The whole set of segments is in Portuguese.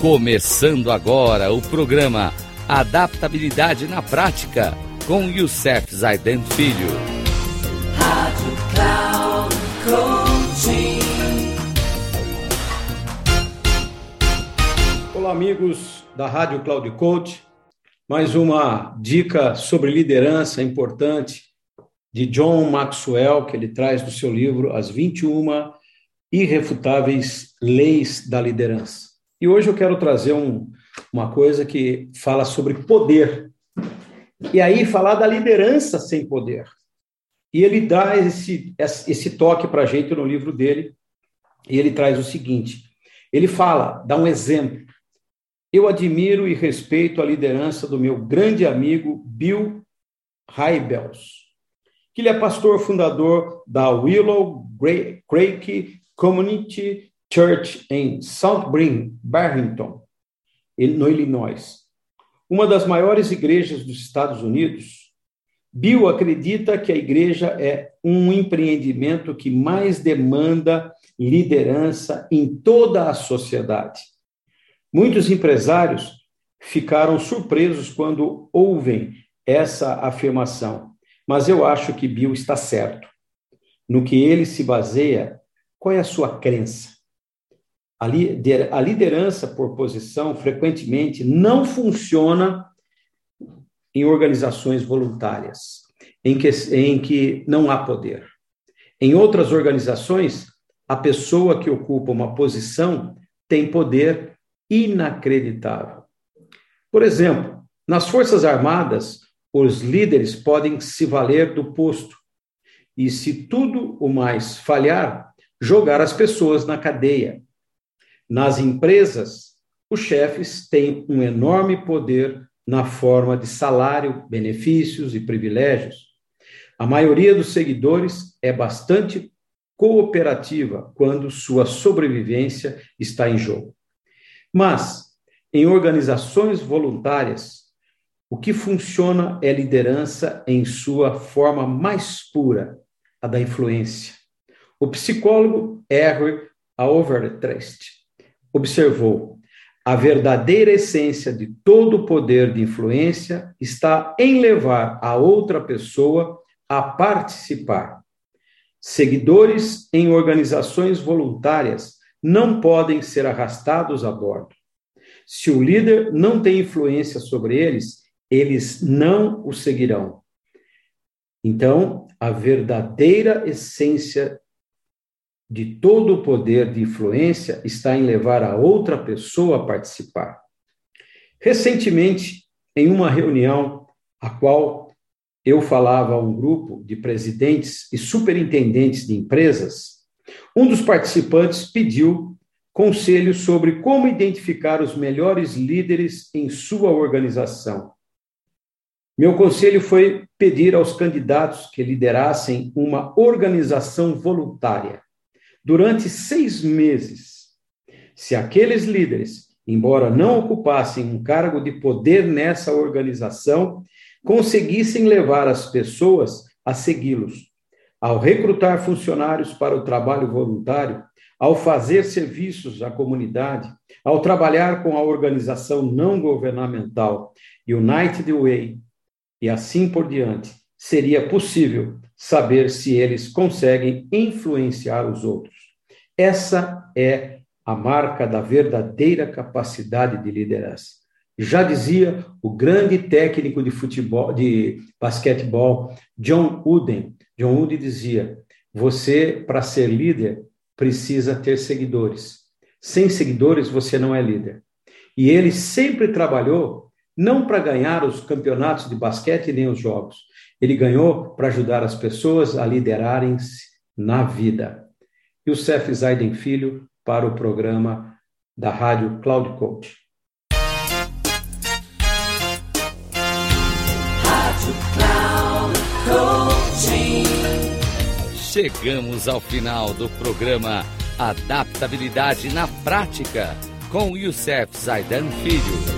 Começando agora o programa Adaptabilidade na Prática com Youssef Zaiden Filho. Rádio Cloud Coaching. Olá, amigos da Rádio Cloud Coach. Mais uma dica sobre liderança importante de John Maxwell, que ele traz do seu livro As 21 Irrefutáveis Leis da Liderança. E hoje eu quero trazer um, uma coisa que fala sobre poder. E aí falar da liderança sem poder. E ele dá esse, esse toque para a gente no livro dele, e ele traz o seguinte: ele fala, dá um exemplo. Eu admiro e respeito a liderança do meu grande amigo Bill Hybels, que ele é pastor fundador da Willow Creek Community Church em South Barrington, no Illinois. Uma das maiores igrejas dos Estados Unidos, Bill acredita que a igreja é um empreendimento que mais demanda liderança em toda a sociedade. Muitos empresários ficaram surpresos quando ouvem essa afirmação, mas eu acho que Bill está certo. No que ele se baseia qual é a sua crença? A liderança por posição frequentemente não funciona em organizações voluntárias, em que, em que não há poder. Em outras organizações, a pessoa que ocupa uma posição tem poder inacreditável. Por exemplo, nas Forças Armadas, os líderes podem se valer do posto. E se tudo o mais falhar, jogar as pessoas na cadeia. Nas empresas, os chefes têm um enorme poder na forma de salário, benefícios e privilégios. A maioria dos seguidores é bastante cooperativa quando sua sobrevivência está em jogo. Mas, em organizações voluntárias, o que funciona é liderança em sua forma mais pura, a da influência. O psicólogo Harry Overtrest observou: a verdadeira essência de todo o poder de influência está em levar a outra pessoa a participar. Seguidores em organizações voluntárias não podem ser arrastados a bordo. Se o líder não tem influência sobre eles, eles não o seguirão. Então, a verdadeira essência de todo o poder de influência está em levar a outra pessoa a participar. Recentemente, em uma reunião a qual eu falava a um grupo de presidentes e superintendentes de empresas, um dos participantes pediu conselhos sobre como identificar os melhores líderes em sua organização. Meu conselho foi pedir aos candidatos que liderassem uma organização voluntária durante seis meses. Se aqueles líderes, embora não ocupassem um cargo de poder nessa organização, conseguissem levar as pessoas a segui-los, ao recrutar funcionários para o trabalho voluntário, ao fazer serviços à comunidade, ao trabalhar com a organização não governamental United Way e assim por diante, seria possível saber se eles conseguem influenciar os outros. Essa é a marca da verdadeira capacidade de liderança. Já dizia o grande técnico de futebol, de basquetebol, John Wooden. John Wooden dizia: você, para ser líder, precisa ter seguidores. Sem seguidores, você não é líder. E ele sempre trabalhou não para ganhar os campeonatos de basquete nem os jogos. Ele ganhou para ajudar as pessoas a liderarem-se na vida e o Cef Zaiden Filho para o programa da Rádio Cloud Coach. Chegamos ao final do programa Adaptabilidade na Prática com Youssef Zaidan Filho.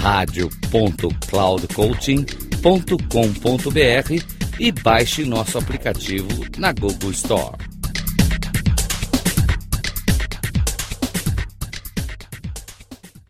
radio.cloudcoaching.com.br e baixe nosso aplicativo na Google Store.